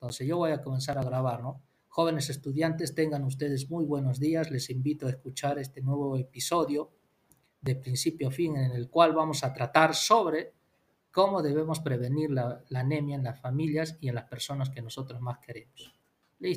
Entonces yo voy a comenzar a grabar, ¿no? Jóvenes estudiantes, tengan ustedes muy buenos días. Les invito a escuchar este nuevo episodio de principio a fin en el cual vamos a tratar sobre cómo debemos prevenir la, la anemia en las familias y en las personas que nosotros más queremos. Listo.